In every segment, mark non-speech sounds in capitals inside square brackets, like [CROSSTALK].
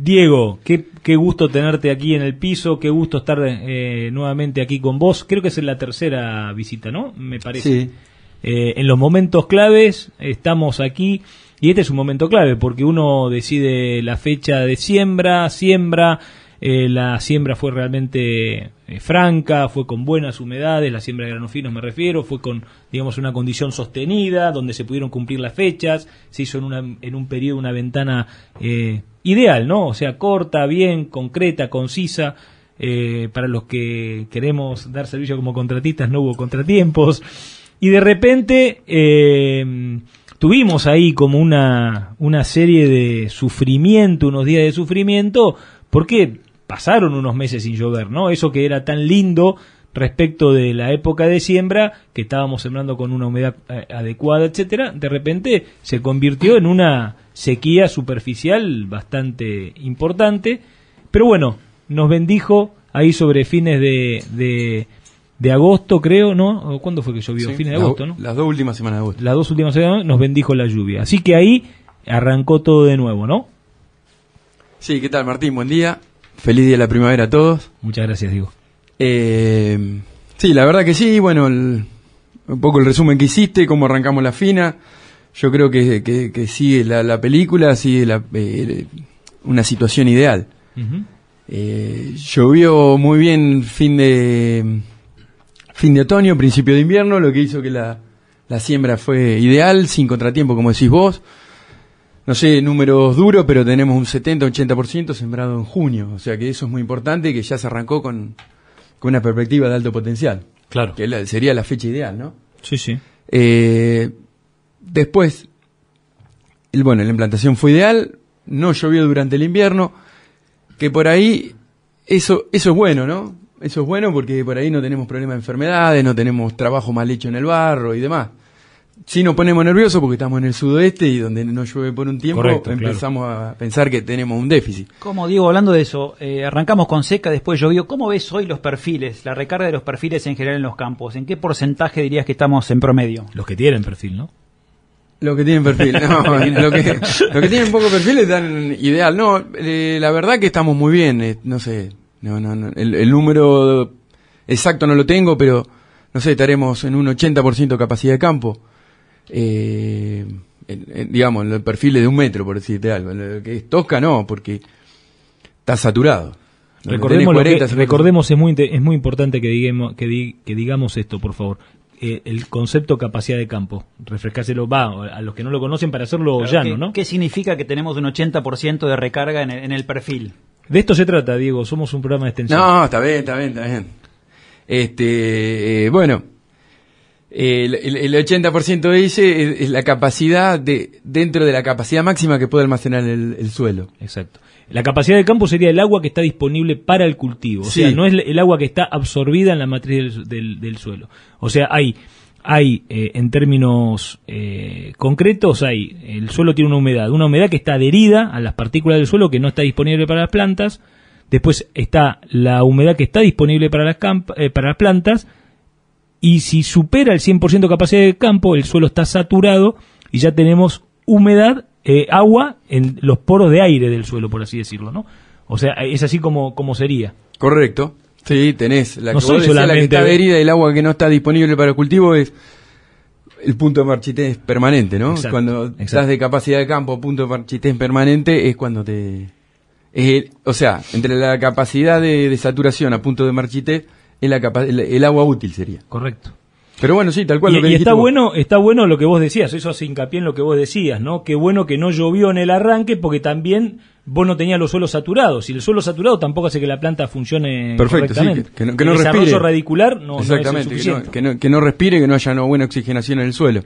Diego, qué, qué, gusto tenerte aquí en el piso, qué gusto estar eh, nuevamente aquí con vos. Creo que es la tercera visita, ¿no? Me parece. Sí. Eh, en los momentos claves estamos aquí y este es un momento clave porque uno decide la fecha de siembra, siembra, eh, la siembra fue realmente eh, franca, fue con buenas humedades, la siembra de granos finos me refiero, fue con, digamos, una condición sostenida, donde se pudieron cumplir las fechas, se hizo en, en un periodo, una ventana eh, ideal, ¿no? O sea, corta, bien, concreta, concisa. Eh, para los que queremos dar servicio como contratistas no hubo contratiempos. Y de repente tuvimos ahí como una, una serie de sufrimiento, unos días de sufrimiento, porque pasaron unos meses sin llover, ¿no? Eso que era tan lindo respecto de la época de siembra, que estábamos sembrando con una humedad eh, adecuada, etcétera, de repente se convirtió en una sequía superficial bastante importante, pero bueno, nos bendijo ahí sobre fines de, de, de agosto, creo, ¿no? ¿O ¿Cuándo fue que llovió? Sí, fines de agosto, ¿no? Las dos últimas semanas de agosto. Las dos últimas semanas nos bendijo la lluvia. Así que ahí arrancó todo de nuevo, ¿no? Sí, ¿qué tal Martín? Buen día. Feliz día de la primavera a todos. Muchas gracias, Diego. Eh, sí, la verdad que sí, bueno, el- un poco el resumen que hiciste, cómo arrancamos la fina. Yo creo que, que- que sigue la, la película, sigue la, eh, una situación ideal. Ujú. Eh, llovió muy bien fin de fin de otoño, principio de invierno, lo que hizo que la, la siembra fue ideal, sin contratiempo, como decís vos. No sé, números duros, pero tenemos un 70-80% sembrado en junio. O sea que eso es muy importante, que ya se arrancó con, con una perspectiva de alto potencial, Claro. que la- sería la fecha ideal, ¿no? Sí, sí. Eh, después, el, bueno, la implantación fue ideal, no llovió durante el invierno, que por ahí, eso, eso es bueno, ¿no? Eso es bueno porque por ahí no tenemos problemas de enfermedades, no tenemos trabajo mal hecho en el barro y demás. Sí nos ponemos nerviosos porque estamos en el sudoeste y donde no llueve por un tiempo Correcto, claro. empezamos a pensar que tenemos un déficit. Como Diego, hablando de eso, eh, arrancamos con seca, después llovió. ¿Cómo ves hoy los perfiles, la recarga de los perfiles en general en los campos? ¿En qué porcentaje dirías que estamos en promedio? Los que tienen perfil, ¿no? Lo que tienen perfil, no, [LAUGHS] lo que, lo que tienen poco perfil es tan ideal. No, eh, la verdad que estamos muy bien, eh, no sé, no, no, no, el, el número exacto no lo tengo, pero no sé, estaremos en un 80% de capacidad de campo. Eh, en- en, digamos, en los perfiles de un metro, por decirte algo. En Lo que es Tosca no, porque está saturado. Donde Recordemos, tenés lo 40, que- 50. recordemos es muy es muy importante que digamos que, di- que digamos esto, por favor. Eh, el concepto capacidad de campo, refrescárselo va a los que no lo conocen para hacerlo Claro, llano, ¿qué, ¿no? ¿Qué significa que tenemos un 80% de recarga en el, en el perfil? De esto se trata, Diego. Somos un programa de extensión. No, está bien, está bien, está bien. Este, eh, bueno, el, el, el 80% dice es, es la capacidad de dentro de la capacidad máxima que puede almacenar el, el suelo. Exacto. La capacidad de campo sería el agua que está disponible para el cultivo. O Sí. sea, no es el agua que está absorbida en la matriz del, del- del suelo. O sea, hay, hay eh, en términos eh, concretos, hay, el suelo tiene una humedad, una humedad que está adherida a las partículas del suelo que no está disponible para las plantas. Después está la humedad que está disponible para las, camp- eh, para las plantas. Y si supera el 100% de capacidad de campo, el suelo está saturado y ya tenemos humedad, eh, agua en los poros de aire del suelo, por así decirlo, ¿no? O sea, es así como, como sería. Correcto. Sí, tenés la No que soy vos decías, la que solamente- está adherida el agua que no está disponible para el cultivo es el punto de marchitez permanente, ¿no? Exacto, cuando exacto. estás de capacidad de campo, punto de marchitez permanente es cuando te es el- o sea, entre la capacidad de, de saturación a punto de marchitez es la capa- el, el agua útil sería. Correcto. Pero bueno, sí, tal cual Y, lo que y está vos. bueno, está bueno lo que vos decías, eso hace hincapié en lo que vos decías, ¿no? Qué bueno que no llovió en el arranque porque también vos no tenías los suelos saturados. Y el suelo saturado tampoco hace que la planta funcione Perfecto, sí, que- que no- que no el desarrollo respire. radicular no, no es Exactamente, que no, que, no, que no respire, que no haya buena oxigenación en el suelo.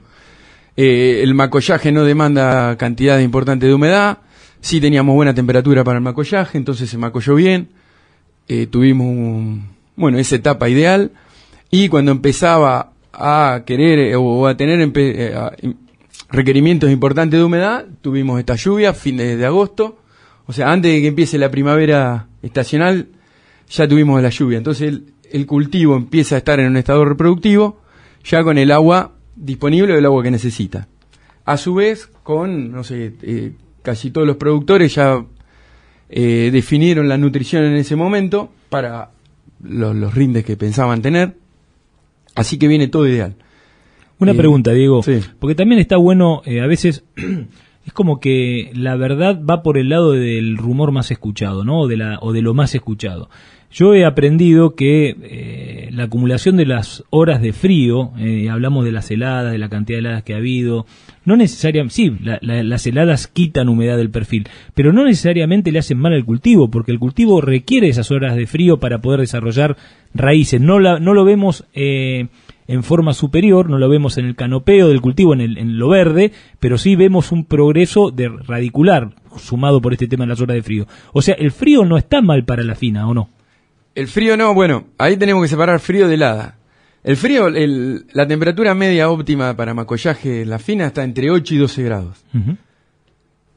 Eh, el macollaje no demanda cantidad importante de humedad. Sí teníamos buena temperatura para el macollaje, entonces se macolló bien. Eh, tuvimos un- bueno, esa etapa ideal. Y cuando empezaba a querer eh, o a tener eh, requerimientos importantes de humedad, tuvimos esta lluvia, fin de, de agosto. O sea, antes de que empiece la primavera estacional, ya tuvimos la lluvia. Entonces el, el cultivo empieza a estar en un estado reproductivo, ya con el agua disponible o el agua que necesita. A su vez, con, no sé, eh, casi todos los productores ya eh, definieron la nutrición en ese momento para los, los rindes que pensaban tener. Así que viene todo ideal. Una Eh, pregunta, Diego, sí. porque también está bueno, eh, a veces [CLEARS THROAT] es como que la verdad va por el lado del rumor más escuchado, ¿no? O de, la, o de lo más escuchado. Yo he aprendido que eh, la acumulación de las horas de frío, hablamos de las heladas, de la cantidad de heladas que ha habido, no necesariamente, sí, la- la- las heladas quitan humedad del perfil, pero no necesariamente le hacen mal al cultivo, porque el cultivo requiere esas horas de frío para poder desarrollar raíces. No, la, no lo vemos eh, en forma superior, no lo vemos en el canopeo del cultivo, en, en lo verde, pero sí vemos un progreso de radicular sumado por este tema de las horas de frío. O sea, el frío no está mal para la fina, ¿o no? El frío no, bueno, ahí tenemos que separar frío de helada. El frío, el- la temperatura media óptima para macollaje en la fina está entre 8 y 12 grados.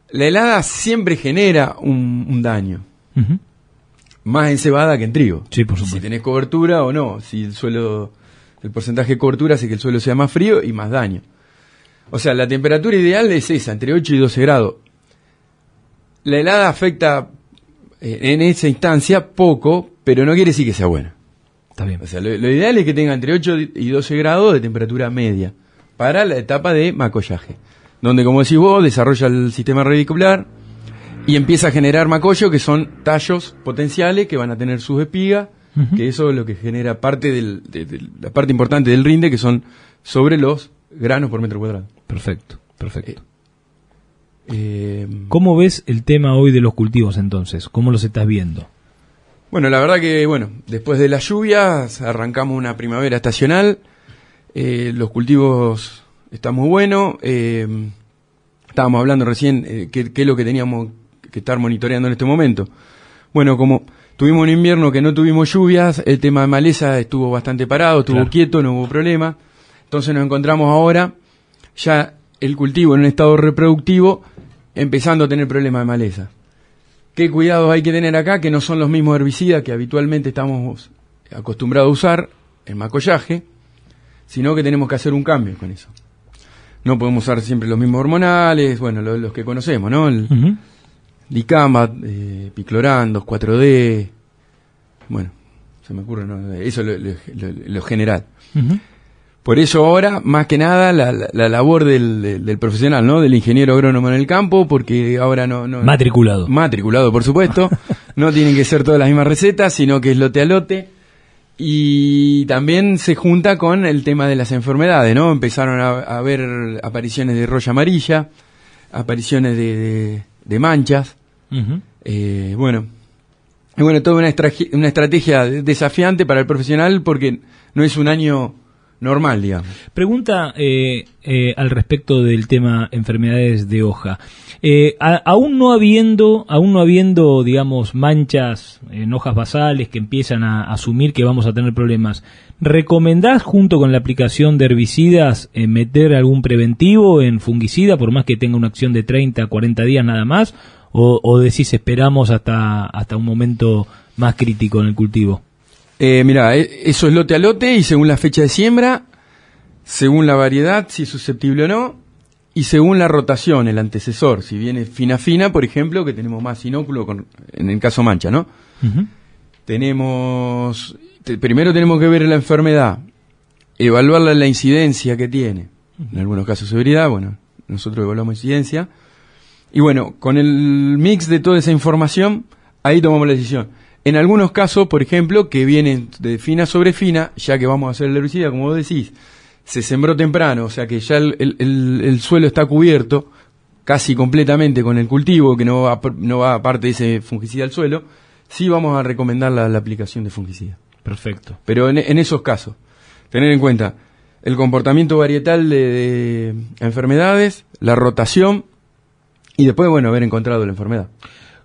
La helada siempre genera un, un daño, más en cebada que en trigo. Sí, por supuesto. Si tenés cobertura o no, si el suelo, el porcentaje de cobertura hace que el suelo sea más frío y más daño. O sea, la temperatura ideal es esa, entre 8 y 12 grados. La helada afecta eh, en esa instancia poco, pero no quiere decir que sea buena. Está bien. O sea, lo, lo ideal es que tenga entre 8 y 12 grados de temperatura media para la etapa de macollaje, donde, como decís vos, desarrolla el sistema radicular y empieza a generar macollo, que son tallos potenciales que van a tener sus espigas, que eso es lo que genera parte del, de, de la parte importante del rinde, que son sobre los granos por metro cuadrado. Perfecto, perfecto. Eh, ¿Cómo ves el tema hoy de los cultivos entonces? ¿Cómo los estás viendo? Bueno, la verdad que, bueno, después de las lluvias arrancamos una primavera estacional, eh, los cultivos están muy buenos, eh, estábamos hablando recién eh, qué, qué es lo que teníamos que estar monitoreando en este momento. Bueno, como tuvimos un invierno que no tuvimos lluvias, el tema de maleza estuvo bastante parado, estuvo Claro. quieto, no hubo problema, entonces nos encontramos ahora ya el cultivo en un estado reproductivo empezando a tener problemas de maleza. ¿Qué cuidados hay que tener acá? Que no son los mismos herbicidas que habitualmente estamos acostumbrados a usar en macollaje, sino que tenemos que hacer un cambio con eso. No podemos usar siempre los mismos hormonales, bueno, lo- los, que conocemos, ¿no? El. Dicamba, eh, Piclorandos, 4D, bueno, se me ocurre, ¿no? Eso es lo, lo- lo- lo general. Por eso ahora, más que nada, la, la- la labor del, del- del profesional, ¿no? Del ingeniero agrónomo en el campo, porque ahora no... no Matriculado. Matriculado, por supuesto. [LAUGHS] no tienen que ser todas las mismas recetas, sino que es lote a lote. Y también se junta con el tema de las enfermedades, ¿no? Empezaron a, a haber apariciones de roya amarilla, apariciones de, de- de manchas. Eh, bueno, bueno, toda una estrategia desafiante para el profesional porque no es un año normal, digamos. Pregunta eh, eh, al respecto del tema enfermedades de hoja. Eh, a- aún no habiendo, aún no habiendo, digamos, manchas en hojas basales que empiezan a asumir que vamos a tener problemas, ¿recomendás junto con la aplicación de herbicidas eh, meter algún preventivo en fungicida, por más que tenga una acción de 30, 40 días nada más? ¿O, o decís esperamos hasta, hasta un momento más crítico en el cultivo? Eh, mira, eh, eso es lote a lote y según la fecha de siembra, según la variedad, si es susceptible o no, y según la rotación, el antecesor, si viene fina fina, por ejemplo, que tenemos más inóculo con- en el caso mancha, ¿no? Tenemos, te- primero tenemos que ver la enfermedad, evaluar la, la incidencia que tiene, en algunos casos severidad, bueno, nosotros evaluamos incidencia, y bueno, con el mix de toda esa información, ahí tomamos la decisión. En algunos casos, por ejemplo, que vienen de fina sobre fina, ya que vamos a hacer el herbicida, como vos decís, se sembró temprano, o sea que ya el, el- el- el suelo está cubierto casi completamente con el cultivo, que no va, no va aparte de ese fungicida al suelo, sí vamos a recomendar la, la aplicación de fungicida. Perfecto. Pero en, en esos casos, tener en cuenta el comportamiento varietal de, de enfermedades, la rotación y después, bueno, haber encontrado la enfermedad.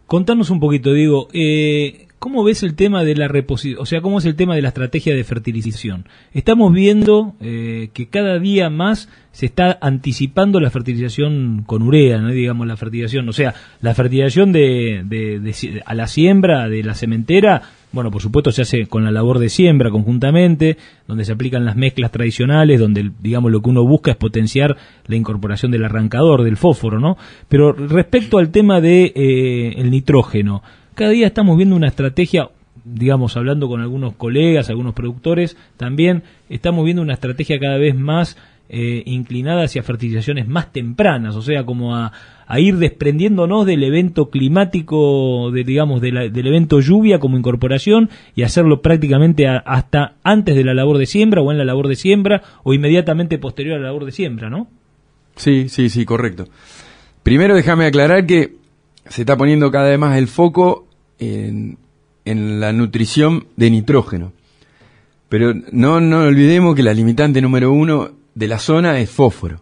Contanos un poquito, Diego, eh, ¿cómo ves el tema de la reposición? O sea, ¿cómo es el tema de la estrategia de fertilización? Estamos viendo eh, que cada día más se está anticipando la fertilización con urea, ¿no? digamos, la fertilización, o sea, la fertilización de, a la siembra de la cementera, bueno, por supuesto se hace con la labor de siembra conjuntamente, donde se aplican las mezclas tradicionales, donde, digamos, lo que uno busca es potenciar la incorporación del arrancador, del fósforo, ¿no? Pero respecto al tema de eh, el nitrógeno, cada día estamos viendo una estrategia, digamos, hablando con algunos colegas, algunos productores, también estamos viendo una estrategia cada vez más eh, inclinada hacia fertilizaciones más tempranas, o sea, como a, ir desprendiéndonos del evento climático, de, digamos, del evento lluvia como incorporación y hacerlo prácticamente hasta antes de la labor de siembra o en la labor de siembra o inmediatamente posterior a la labor de siembra, ¿no? Sí, sí, sí, correcto. Primero déjame aclarar que se está poniendo cada vez más el foco en, en la nutrición de nitrógeno. Pero no, no olvidemos que la limitante número uno de la zona es fósforo.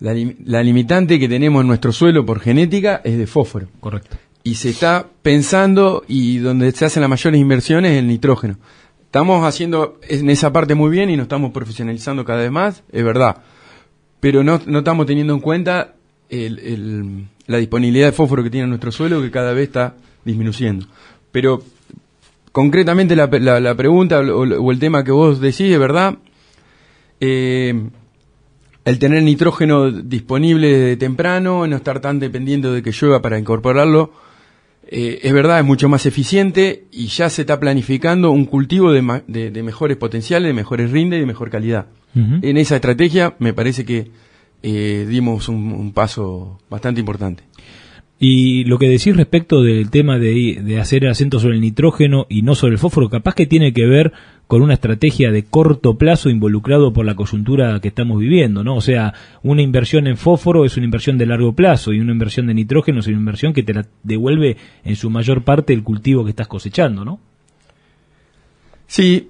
La, la, limitante que tenemos en nuestro suelo por genética es de fósforo. Correcto. Y se está pensando y donde se hacen las mayores inversiones es el nitrógeno. Estamos haciendo en esa parte muy bien y nos estamos profesionalizando cada vez más, es verdad. Pero no, no estamos teniendo en cuenta el, la disponibilidad de fósforo que tiene nuestro suelo que cada vez está disminuyendo. Pero concretamente la, la, pregunta o, el tema que vos decís, de verdad, eh, el tener nitrógeno disponible temprano, no estar tan dependiendo de que llueva para incorporarlo, eh, es verdad, es mucho más eficiente y ya se está planificando un cultivo de, de, mejores potenciales, de mejores rindes y de mejor calidad. En esa estrategia me parece que eh, dimos un, paso bastante importante. Y lo que decís respecto del tema de, de, hacer acento sobre el nitrógeno y no sobre el fósforo, capaz que tiene que ver con una estrategia de corto plazo involucrado por la coyuntura que estamos viviendo, ¿no? O sea, una inversión en fósforo es una inversión de largo plazo y una inversión de nitrógeno es una inversión que te la devuelve en su mayor parte el cultivo que estás cosechando, ¿no? Sí,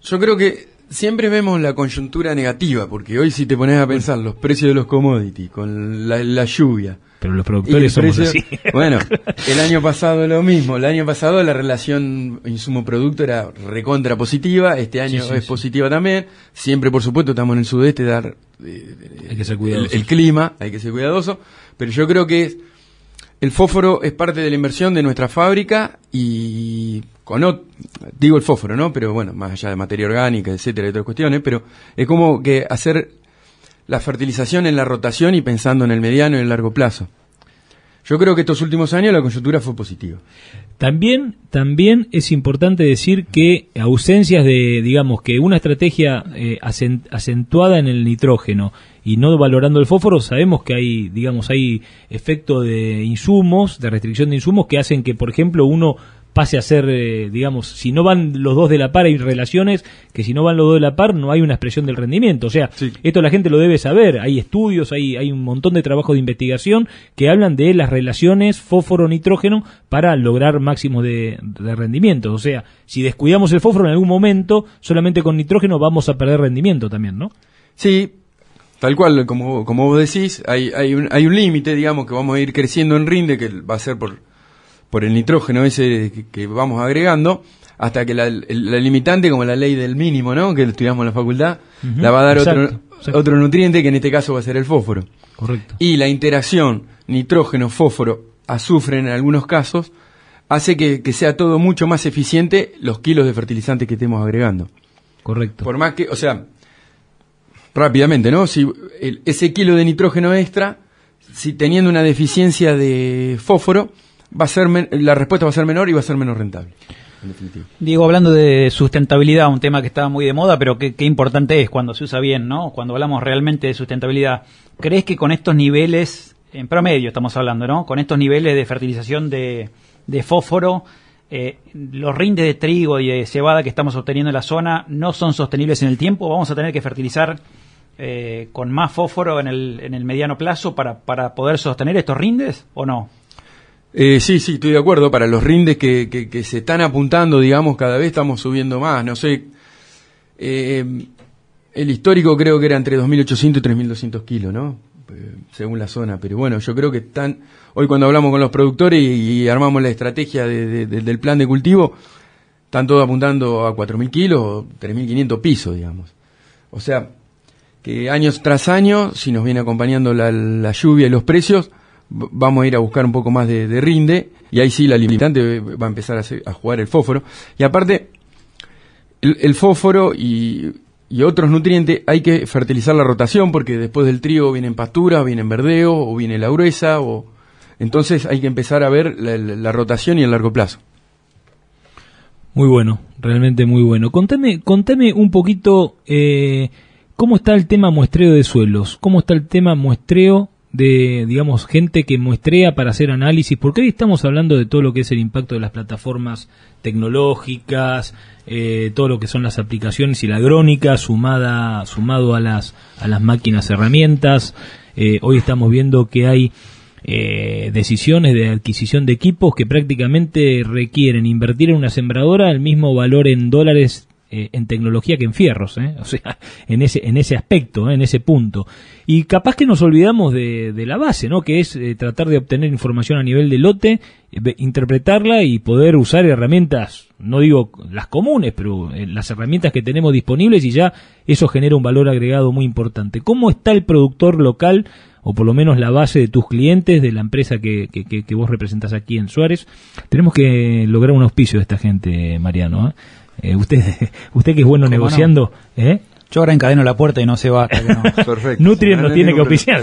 yo creo que siempre vemos la coyuntura negativa, porque hoy si te pones a pensar los precios de los commodities, con la, lluvia. Pero los productores somos así. [LAUGHS] Bueno, [LAUGHS] el año pasado lo mismo. El año pasado la relación insumo-producto era recontra positiva. Este año es positiva también. Siempre, por supuesto, estamos en el sudeste, dar eh, hay que ser el, el, clima, hay que ser cuidadoso. Pero yo creo que el fósforo es parte de la inversión de nuestra fábrica y con digo el fósforo, ¿no? Pero bueno, más allá de materia orgánica, etcétera, y otras cuestiones, pero es como que hacer la fertilización en la rotación y pensando en el mediano y el largo plazo. Yo creo que estos últimos años la coyuntura fue positiva. También, también es importante decir que ausencias de, digamos, que una estrategia eh, acentuada en el nitrógeno y no valorando el fósforo, sabemos que hay, digamos, hay efecto de insumos, de restricción de insumos que hacen que, por ejemplo, uno pase a ser, eh, digamos, si no van los dos de la par, hay relaciones que si no van los dos de la par no hay una expresión del rendimiento. O sea, esto la gente lo debe saber. Hay estudios, hay, hay un montón de trabajo de investigación que hablan de las relaciones fósforo-nitrógeno para lograr máximos de, de rendimiento. O sea, si descuidamos el fósforo en algún momento, solamente con nitrógeno vamos a perder rendimiento también, ¿no? Sí, Tal cual, como, como vos decís, hay, hay un, hay un límite, digamos, que vamos a ir creciendo en rinde, que va a ser por, por el nitrógeno ese que, vamos agregando, hasta que la, limitante, como la ley del mínimo, ¿no? Que estudiamos en la facultad, la va a dar otro, otro nutriente que en este caso va a ser el fósforo. Correcto. Y la interacción nitrógeno-fósforo, azufre en algunos casos, hace que, sea todo mucho más eficiente los kilos de fertilizante que estemos agregando. Correcto. Por más que, o sea, rápidamente, ¿no? Si ese kilo de nitrógeno extra, si teniendo una deficiencia de fósforo, va a ser la respuesta va a ser menor y va a ser menos rentable. Diego, hablando de sustentabilidad, un tema que estaba muy de moda, pero qué importante es cuando se usa bien, ¿no? Cuando hablamos realmente de sustentabilidad. ¿Crees que con estos niveles, en promedio estamos hablando, ¿no? Con estos niveles de fertilización de, fósforo, eh, los rindes de trigo y de cebada que estamos obteniendo en la zona no son sostenibles en el tiempo? ¿Vamos a tener que fertilizar eh, con más fósforo en el, en el mediano plazo para, para poder sostener estos rindes o no? Eh, sí, sí, estoy de acuerdo. Para los rindes que, que, se están apuntando, digamos, cada vez estamos subiendo más. No sé, eh, el histórico creo que era entre 2.800 y 3.200 kilos, ¿no? Eh, según la zona. Pero bueno, yo creo que están, hoy cuando hablamos con los productores y, armamos la estrategia del plan de cultivo, están todos apuntando a 4.000 kilos, 3.500 pisos, digamos. O sea, que años tras año, si nos viene acompañando la lluvia y los precios, vamos a ir a buscar un poco más de, rinde y ahí sí la limitante va a empezar a, jugar el fósforo. Y aparte, el, fósforo y, otros nutrientes hay que fertilizar la rotación porque después del trigo vienen pasturas, vienen verdeo o viene la gruesa o Entonces hay que empezar a ver la, la rotación y el largo plazo. Muy bueno, realmente muy bueno. Contame, contame un poquito eh, cómo está el tema muestreo de suelos, cómo está el tema muestreo de, digamos, gente que muestrea para hacer análisis, porque hoy estamos hablando de todo lo que es el impacto de las plataformas tecnológicas, eh, todo lo que son las aplicaciones y la agrónica, sumada, sumado a las, a las máquinas herramientas. Eh, hoy estamos viendo que hay eh, decisiones de adquisición de equipos que prácticamente requieren invertir en una sembradora el mismo valor en dólares eh, en tecnología que en fierros, ¿eh? o sea, [LAUGHS] en ese, en ese aspecto, ¿eh? en ese punto. Y capaz que nos olvidamos de, de la base, ¿no? Que es tratar de obtener información a nivel de lote, interpretarla y poder usar herramientas, no digo las comunes, pero las herramientas que tenemos disponibles y ya eso genera un valor agregado muy importante. ¿Cómo está el productor local? o por lo menos la base de tus clientes, de la empresa que, que, que, vos representas aquí en Suárez. Tenemos que lograr un auspicio de esta gente, Mariano. ¿eh? Eh, usted, [LAUGHS] usted que es bueno negociando, ¿eh? Yo ahora encadeno la puerta y no se va. [LAUGHS] Perfecto. Nutrien no, tiene que oficiar.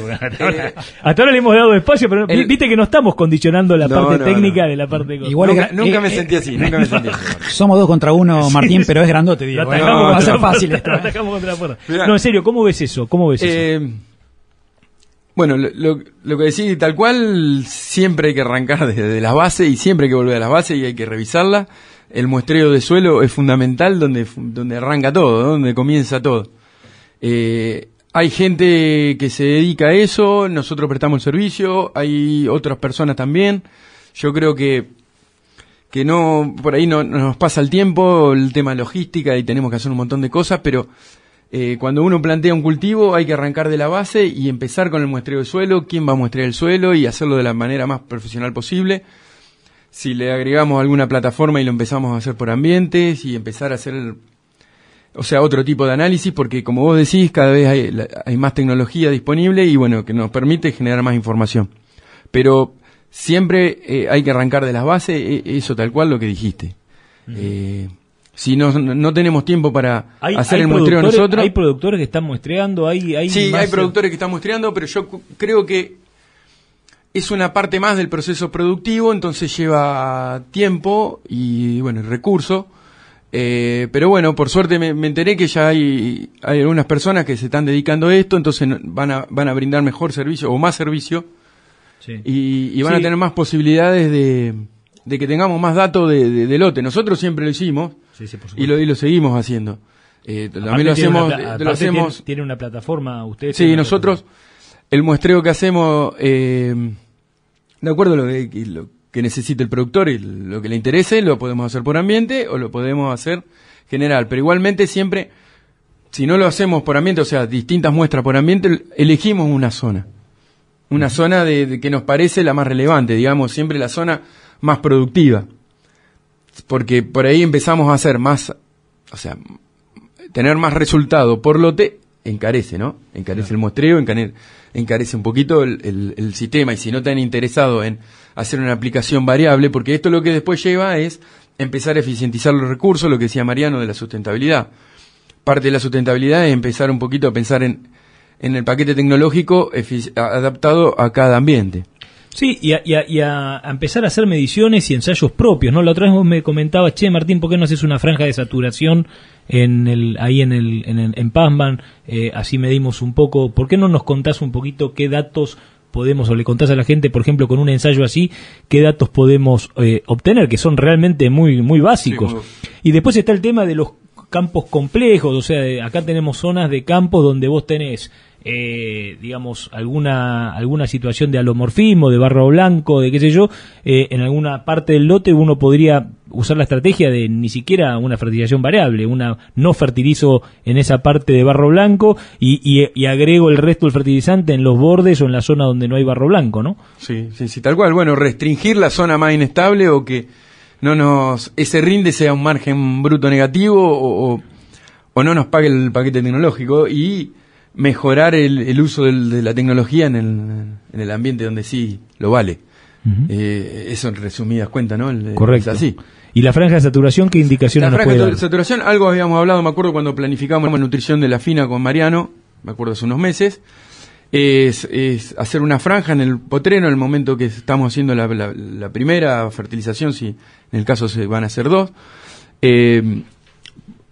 Hasta ahora, le hemos dado espacio, pero viste que no estamos condicionando la parte técnica de la parte Igual Nunca, nunca me eh, sentí así, nunca me sentí así. [LAUGHS] Somos dos contra uno, Martín, pero es grandote, digo. Va a ser fácil esto. contra la puerta. No, en serio, ¿cómo ves eso? ¿Cómo ves eso? Bueno, lo, lo, que decís tal cual, siempre hay que arrancar desde las bases y siempre hay que volver a las bases y hay que revisarlas el muestreo de suelo es fundamental donde, donde arranca todo, donde comienza todo. Eh, hay gente que se dedica a eso, nosotros prestamos el servicio, hay otras personas también. Yo creo que, que no, por ahí no, nos pasa el tiempo, el tema logística y tenemos que hacer un montón de cosas, pero eh, cuando uno plantea un cultivo hay que arrancar de la base y empezar con el muestreo de suelo, quién va a muestrear el suelo y hacerlo de la manera más profesional posible si le agregamos alguna plataforma y lo empezamos a hacer por ambientes y empezar a hacer, o sea, otro tipo de análisis, porque como vos decís, cada vez hay, más tecnología disponible y bueno, que nos permite generar más información. Pero siempre eh, hay que arrancar de las bases, e, eso tal cual lo que dijiste. Eh, si no, no tenemos tiempo para hacer el muestreo nosotros. Hay productores que están muestreando, hay, hay Sí, hay productores que están muestreando, pero yo creo que es una parte más del proceso productivo, entonces lleva tiempo y, bueno, recurso. Eh, pero bueno, por suerte me, enteré que ya hay, hay algunas personas que se están dedicando a esto, entonces van a, van a brindar mejor servicio o más servicio y, van a tener más posibilidades de, de que tengamos más datos de, lote. Nosotros siempre lo hicimos y, lo, y lo seguimos haciendo. Eh, también lo hacemos, lo hacemos. Tiene, una plataforma ustedes. Sí, nosotros el muestreo que hacemos, eh, de acuerdo a lo que, lo que necesite el productor y lo que le interese, lo podemos hacer por ambiente o lo podemos hacer general. Pero igualmente siempre, si no lo hacemos por ambiente, o sea, distintas muestras por ambiente, elegimos una zona. Una zona de, que nos parece la más relevante, digamos, siempre la zona más productiva. Porque por ahí empezamos a hacer más, o sea, tener más resultado por lote encarece, ¿no? Encarece el muestreo, encarece, un poquito el, sistema y si no te han interesado en hacer una aplicación variable, porque esto lo que después lleva es empezar a eficientizar los recursos, lo que decía Mariano de la sustentabilidad. Parte de la sustentabilidad es empezar un poquito a pensar en, en el paquete tecnológico adaptado a cada ambiente. Sí, y a, empezar a hacer mediciones y ensayos propios, ¿no? La otra vez vos me comentabas, che, Martín, ¿por qué no haces una franja de saturación en el, ahí en el, en, en Pazman? Eh, así medimos un poco. ¿Por qué no nos contás un poquito qué datos podemos, o le contás a la gente, por ejemplo, con un ensayo así, qué datos podemos eh, obtener, que son realmente muy, muy básicos? Y después está el tema de los campos complejos, o sea, acá tenemos zonas de campos donde vos tenés eh, digamos, alguna, alguna situación de alomorfismo, de barro blanco, de qué sé yo, eh, en alguna parte del lote uno podría usar la estrategia de ni siquiera una fertilización variable, una no fertilizo en esa parte de barro blanco y, y, agrego el resto del fertilizante en los bordes o en la zona donde no hay barro blanco, ¿no? Sí, sí, sí, tal cual. Bueno, restringir la zona más inestable o que no nos ese rinde sea un margen bruto negativo o, o no nos pague el paquete tecnológico y mejorar el, uso de la tecnología en el, en el ambiente donde sí lo vale. eh, eso en resumidas cuentas, ¿no? Correcto. así. ¿Y la franja de saturación qué indicaciones la franja de saturación, algo habíamos hablado, me acuerdo cuando planificamos la nutrición de la fina con Mariano, me acuerdo hace unos meses. es, es hacer una franja en el potrero en el momento que estamos haciendo la, la- la primera fertilización, si en el caso se van a hacer dos. Eh,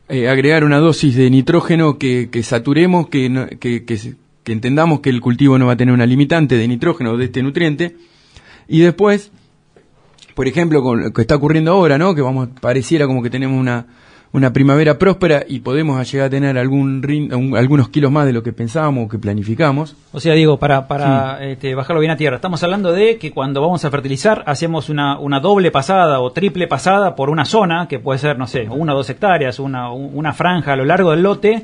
eh, agregar una dosis de nitrógeno que, que saturemos, que, que, entendamos que el cultivo no va a tener una limitante de nitrógeno de este nutriente. Y después, por ejemplo, con lo que está ocurriendo ahora, ¿no? Que vamos, pareciera como que tenemos una, una primavera próspera y podemos llegar a tener algún rin- un- algunos kilos más de lo que pensábamos o que planificamos. O sea, digo, para, para este, bajarlo bien a tierra, estamos hablando de que cuando vamos a fertilizar hacemos una, una doble pasada o triple pasada por una zona, que puede ser, no sé, una o dos hectáreas, una, una franja a lo largo del lote,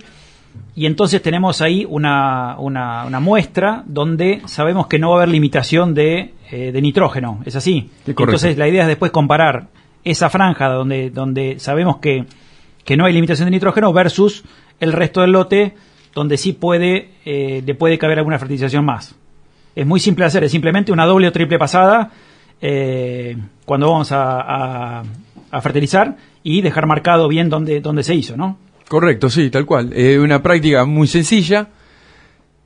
y entonces tenemos ahí una, una, una muestra donde sabemos que no va a haber limitación de, eh, de nitrógeno, ¿es así? Sí, entonces la idea es después comparar esa franja donde, donde sabemos que, que no hay limitación de nitrógeno versus el resto del lote donde sí puede, eh, le puede caber alguna fertilización más. Es muy simple de hacer, es simplemente una doble o triple pasada eh, cuando vamos a, a- fertilizar y dejar marcado bien dónde, dónde se hizo, ¿no? Correcto, sí, tal cual. Es una práctica muy sencilla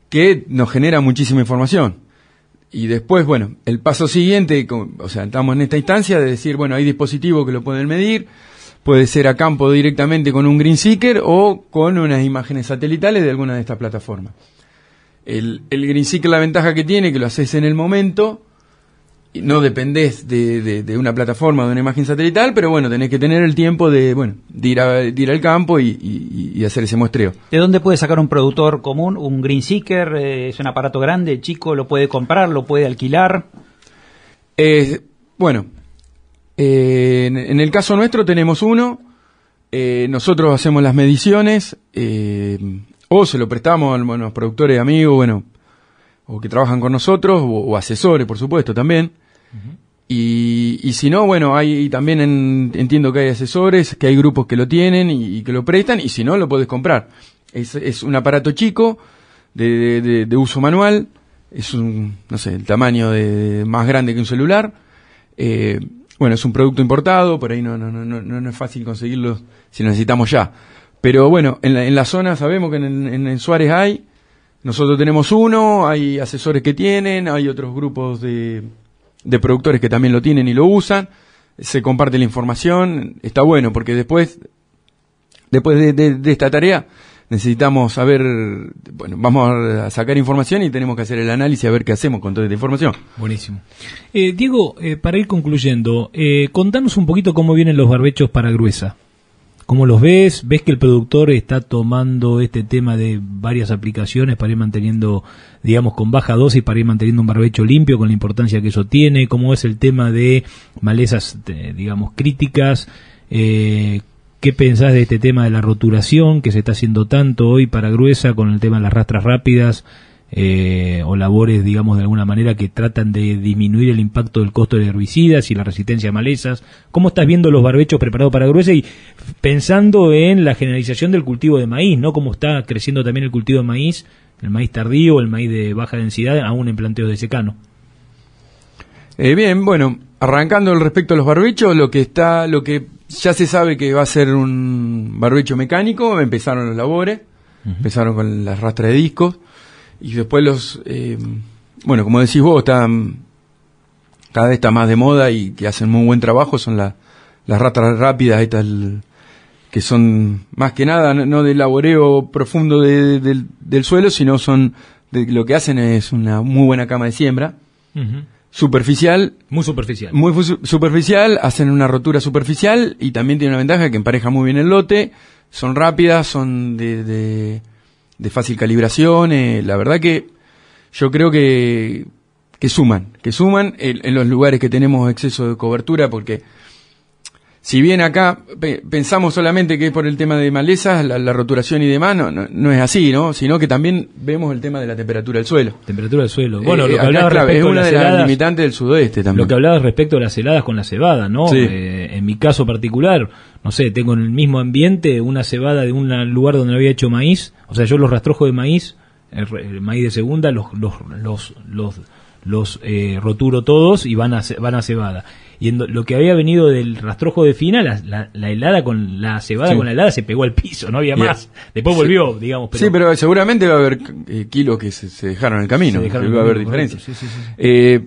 que nos genera muchísima información. Y después, bueno, el paso siguiente, o sea, estamos en esta instancia de decir, bueno, hay dispositivos que lo pueden medir, puede ser a campo directamente con un Green Seeker o con unas imágenes satelitales de alguna de estas plataformas. El, el Green Seeker, la ventaja que tiene, que lo haces en el momento, y no dependés de, de- de una plataforma, de una imagen satelital, pero bueno, tenés que tener el tiempo de, bueno, de ir, a- de ir al campo y, y- y hacer ese muestreo. ¿De dónde puede sacar un productor común? ¿Un Green Seeker? eh, ¿Es un aparato grande, chico? ¿Lo puede comprar? ¿Lo puede alquilar? Eh, bueno, eh, en, en el caso nuestro tenemos uno, eh, nosotros hacemos las mediciones, eh, o se lo prestamos a los productores amigos, bueno, o que trabajan con nosotros, o, o asesores, por supuesto, también. y, y si no, bueno, hay también en- entiendo que hay asesores, que hay grupos que lo tienen y, y que lo prestan, y si no, lo puedes comprar. Es, es un aparato chico, de, de- de- de uso manual, es un, no sé, el tamaño de, más grande que un celular. Eh, bueno, es un producto importado, por ahí no, no, no, no, es fácil conseguirlo si necesitamos ya. Pero bueno, en la, en la zona sabemos que en, en- en Suárez hay, nosotros tenemos uno, hay asesores que tienen, hay otros grupos de, de productores que también lo tienen y lo usan, se comparte la información, está bueno porque después, después de, de- de esta tarea necesitamos saber, bueno, vamos a sacar información y tenemos que hacer el análisis a ver qué hacemos con toda esta información. Buenísimo. Eh, Diego, eh, para ir concluyendo, eh, contanos un poquito cómo vienen los barbechos para gruesa. ¿Cómo los ves? ¿Ves que el productor está tomando este tema de varias aplicaciones para ir manteniendo, digamos, con baja dosis, para ir manteniendo un barbecho limpio con la importancia que eso tiene? ¿Cómo es el tema de malezas, digamos, críticas? Eh, ¿Qué pensás de este tema de la roturación que se está haciendo tanto hoy para gruesa con el tema de las rastras rápidas? eh, o labores, digamos, de alguna manera que tratan de disminuir el impacto del costo de herbicidas y la resistencia a malezas. ¿Cómo estás viendo los barbechos preparados para gruesa y pensando en la generalización del cultivo de maíz, ¿no? Cómo está creciendo también el cultivo de maíz, el maíz tardío, el maíz de baja densidad, aún en planteos de secano. Eh, bien, bueno, arrancando el respecto a los barbechos, lo que está, lo que ya se sabe que va a ser un barbecho mecánico, empezaron los labores, empezaron con las rastras de discos, y después los, eh, bueno, como decís vos, están, cada vez está más de moda y que hacen muy buen trabajo, son la- las rastras rápidas, estas, el- que son más que nada no, no de laboreo profundo de- del, del suelo, sino son, de, lo que hacen es una muy buena cama de siembra, superficial, Muy superficial. muy fu- superficial, hacen una rotura superficial y también tiene una ventaja que empareja muy bien el lote, son rápidas, son de, de, de fácil calibración, eh, la verdad que yo creo que, que suman, que suman en, en los lugares que tenemos exceso de cobertura porque si bien acá pe- pensamos solamente que es por el tema de malezas, la, la roturación y demás, no, no, no es así, ¿no? Sino que también vemos el tema de la temperatura del suelo. Temperatura del suelo. Bueno, Eh, lo que hablabas es respecto una las de las limitantes del sudoeste también. Lo que hablabas respecto a las heladas con la cebada, ¿no? Sí. Eh, en mi caso particular, no sé, tengo en el mismo ambiente una cebada de un lugar donde había hecho maíz, o sea, yo los rastrojos de maíz, el, maíz de segunda, los los los los, los, eh, roturo todos y van a van a cebada. Y en lo que había venido del rastrojo de fina, la, la, helada con la cebada con la helada se pegó al piso, no había más. Después volvió, digamos. Pero... Sí, pero seguramente va a haber eh, kilos que se, dejaron en el camino, va a haber diferencias. Eh,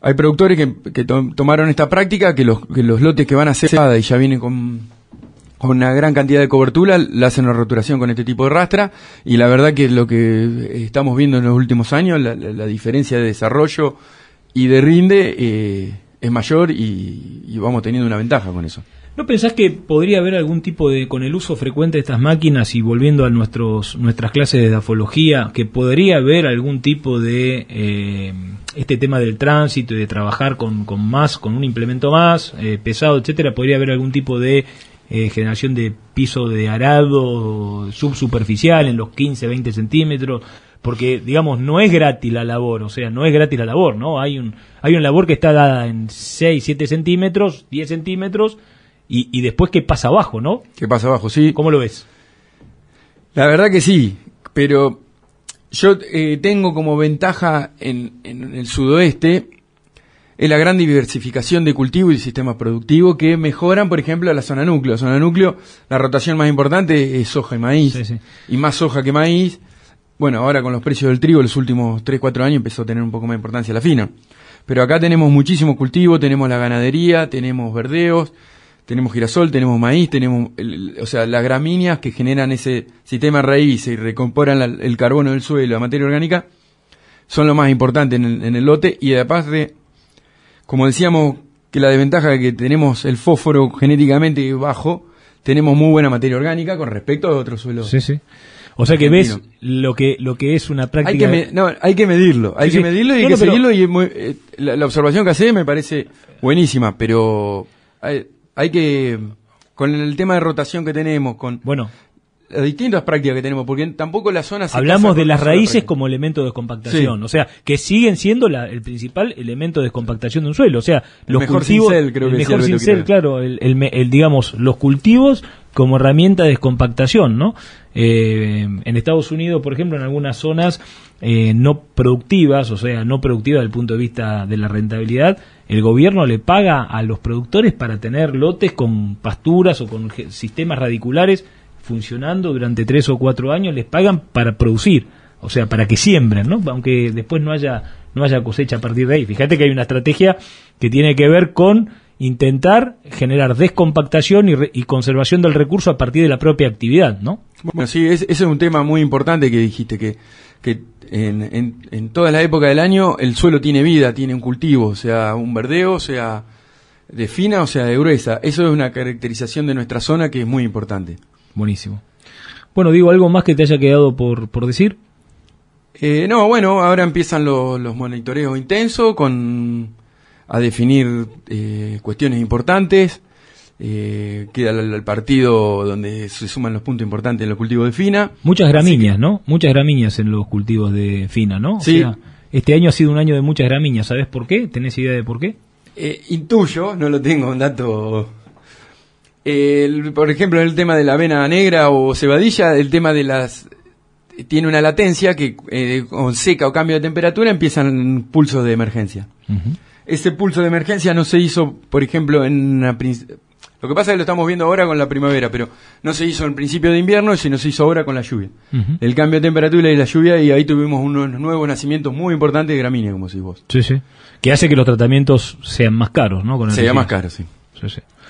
hay productores que, que tomaron esta práctica, que los, que los lotes que van a cebada y ya vienen con, con una gran cantidad de cobertura, la hacen una roturación con este tipo de rastra, y la verdad que lo que estamos viendo en los últimos años, la, la, diferencia de desarrollo y de rinde eh, es mayor y, y vamos teniendo una ventaja con eso. ¿No pensás que podría haber algún tipo de, con el uso frecuente de estas máquinas y volviendo a nuestros, nuestras clases de dafología, que podría haber algún tipo de eh, este tema del tránsito y de trabajar con, con más, con un implemento más eh, pesado, etcétera, podría haber algún tipo de eh, generación de piso de arado subsuperficial en los 15, 20 centímetros, porque digamos no es gratis la labor, o sea, no es gratis la labor, ¿no? Hay un hay una labor que está dada en 6, 7 centímetros, 10 centímetros y, y después qué pasa abajo, ¿no? ¿Qué pasa abajo? Sí. ¿Cómo lo ves? La verdad que sí, pero yo eh, tengo como ventaja en, en, el sudoeste es la gran diversificación de cultivo y sistemas productivos que mejoran, por ejemplo, la zona núcleo. La zona núcleo, la rotación más importante es soja y maíz, y más soja que maíz. Bueno, ahora con los precios del trigo, los últimos 3, 4 años empezó a tener un poco más de importancia la fina. Pero acá tenemos muchísimo cultivo, tenemos la ganadería, tenemos verdeos, tenemos girasol, tenemos maíz, tenemos, o sea, las gramíneas que generan ese sistema raíz y recomporan el carbono del suelo, la materia orgánica, son lo más importante en el, en el lote y aparte, como decíamos, que la desventaja de que tenemos el fósforo genéticamente bajo, tenemos muy buena materia orgánica con respecto a otros suelos. Sí, sí. O sea que ves lo que lo que es una práctica. Hay que, no, hay que medirlo, hay que medirlo y hay que seguirlo y eh, la, la, observación que hace me parece buenísima, pero hay, hay que, con el tema de rotación que tenemos, con bueno, las distintas prácticas que tenemos, porque tampoco la zona Hablamos de las raíces como elemento de descompactación, o sea, que siguen siendo la, el principal elemento de descompactación de un suelo, o sea, los mejor cultivos, cincel, creo el que mejor cincel, claro, el, el, digamos, los cultivos como herramienta de descompactación, ¿no? Eh, en Estados Unidos, por ejemplo, en algunas zonas eh, no productivas, o sea, no productivas desde el punto de vista de la rentabilidad, el gobierno le paga a los productores para tener lotes con pasturas o con sistemas radiculares funcionando durante tres o cuatro años, les pagan para producir, o sea, para que siembren, ¿no? Aunque después no haya, no haya cosecha a partir de ahí. Fíjate que hay una estrategia que tiene que ver con intentar generar descompactación y, conservación del recurso a partir de la propia actividad, ¿no? Bueno, sí, ese es un tema muy importante que dijiste, que, que en, en, toda la época del año el suelo tiene vida, tiene un cultivo, sea un verdeo, sea de fina o sea de gruesa. Eso es una caracterización de nuestra zona que es muy importante. Buenísimo. Bueno, digo, ¿algo más que te haya quedado por, por decir? Eh, no, bueno, ahora empiezan los, los monitoreos intensos con a definir eh, cuestiones importantes eh, queda el, partido donde se suman los puntos importantes en los cultivos de fina. Muchas gramíneas, ¿no? Muchas gramíneas en los cultivos de fina, ¿no? Sí. este año ha sido un año de muchas gramíneas, ¿sabes por qué? ¿Tenés idea de por qué? Eh, intuyo, no lo tengo, un dato. por ejemplo, en el tema de la avena negra o cebadilla, el tema de las tiene una latencia que eh, con seca o cambio de temperatura empiezan pulsos de emergencia. Ese pulso de emergencia no se hizo, por ejemplo, en una, lo que pasa es que lo estamos viendo ahora con la primavera, pero no se hizo en principio de invierno, sino se hizo ahora con la lluvia. El cambio de temperatura y la lluvia, y ahí tuvimos unos nuevos nacimientos muy importantes de gramínea, como decís vos. Sí, sí. Que hace que los tratamientos sean más caros, ¿no? Con sean más caros, sí.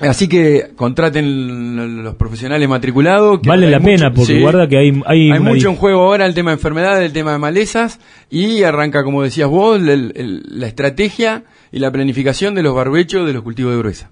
Así que contraten los profesionales matriculados. vale la pena, porque guarda que hay... Hay, mucho en juego ahora el tema de enfermedades, el tema de malezas, y arranca, como decías vos, la estrategia y la planificación de los barbechos de los cultivos de gruesa.